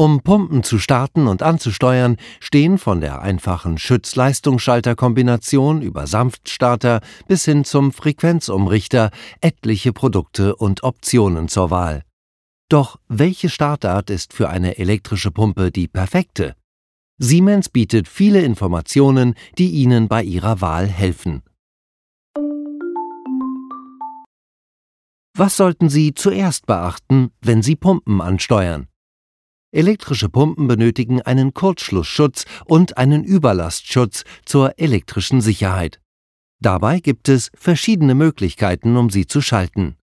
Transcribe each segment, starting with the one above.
Um Pumpen zu starten und anzusteuern, stehen von der einfachen Schütz-Leistungsschalter-Kombination über Sanftstarter bis hin zum Frequenzumrichter etliche Produkte und Optionen zur Wahl. Doch welche Startart ist für eine elektrische Pumpe die perfekte? Siemens bietet viele Informationen, die Ihnen bei Ihrer Wahl helfen. Was sollten Sie zuerst beachten, wenn Sie Pumpen ansteuern? Elektrische Pumpen benötigen einen Kurzschlussschutz und einen Überlastschutz zur elektrischen Sicherheit. Dabei gibt es verschiedene Möglichkeiten, um sie zu schalten.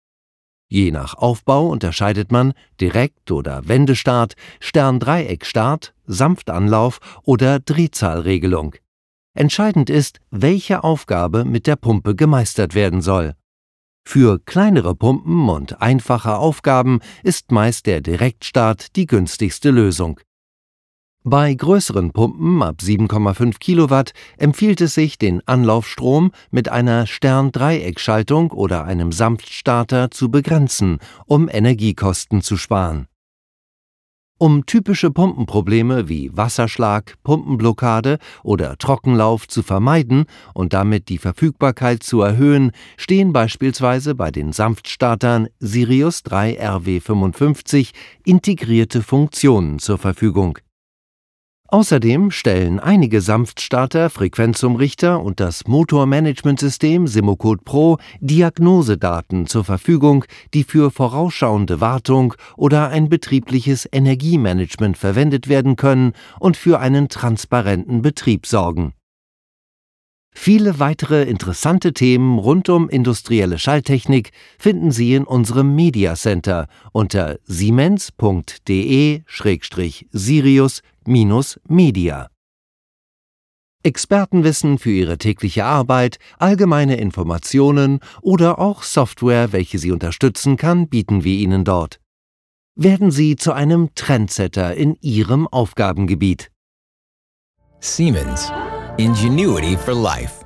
Je nach Aufbau unterscheidet man Direkt- oder Wendestart, Sterndreieckstart, Sanftanlauf oder Drehzahlregelung. Entscheidend ist, welche Aufgabe mit der Pumpe gemeistert werden soll. Für kleinere Pumpen und einfache Aufgaben ist meist der Direktstart die günstigste Lösung. Bei größeren Pumpen ab 7,5 Kilowatt empfiehlt es sich, den Anlaufstrom mit einer Sterndreieckschaltung oder einem Sanftstarter zu begrenzen, um Energiekosten zu sparen. Um typische Pumpenprobleme wie Wasserschlag, Pumpenblockade oder Trockenlauf zu vermeiden und damit die Verfügbarkeit zu erhöhen, stehen beispielsweise bei den Sanftstartern Sirius 3 RW55 integrierte Funktionen zur Verfügung Außerdem stellen einige Sanftstarter, Frequenzumrichter und das Motormanagementsystem Simocode Pro Diagnosedaten zur Verfügung, die für vorausschauende Wartung oder ein betriebliches Energiemanagement verwendet werden können und für einen transparenten Betrieb sorgen. Viele weitere interessante Themen rund um industrielle Schalltechnik finden Sie in unserem Media Center unter siemens.de-sirius media. Expertenwissen für Ihre tägliche Arbeit, allgemeine Informationen oder auch Software, welche Sie unterstützen kann, bieten wir Ihnen dort. Werden Sie zu einem Trendsetter in Ihrem Aufgabengebiet. Siemens. Ingenuity for life.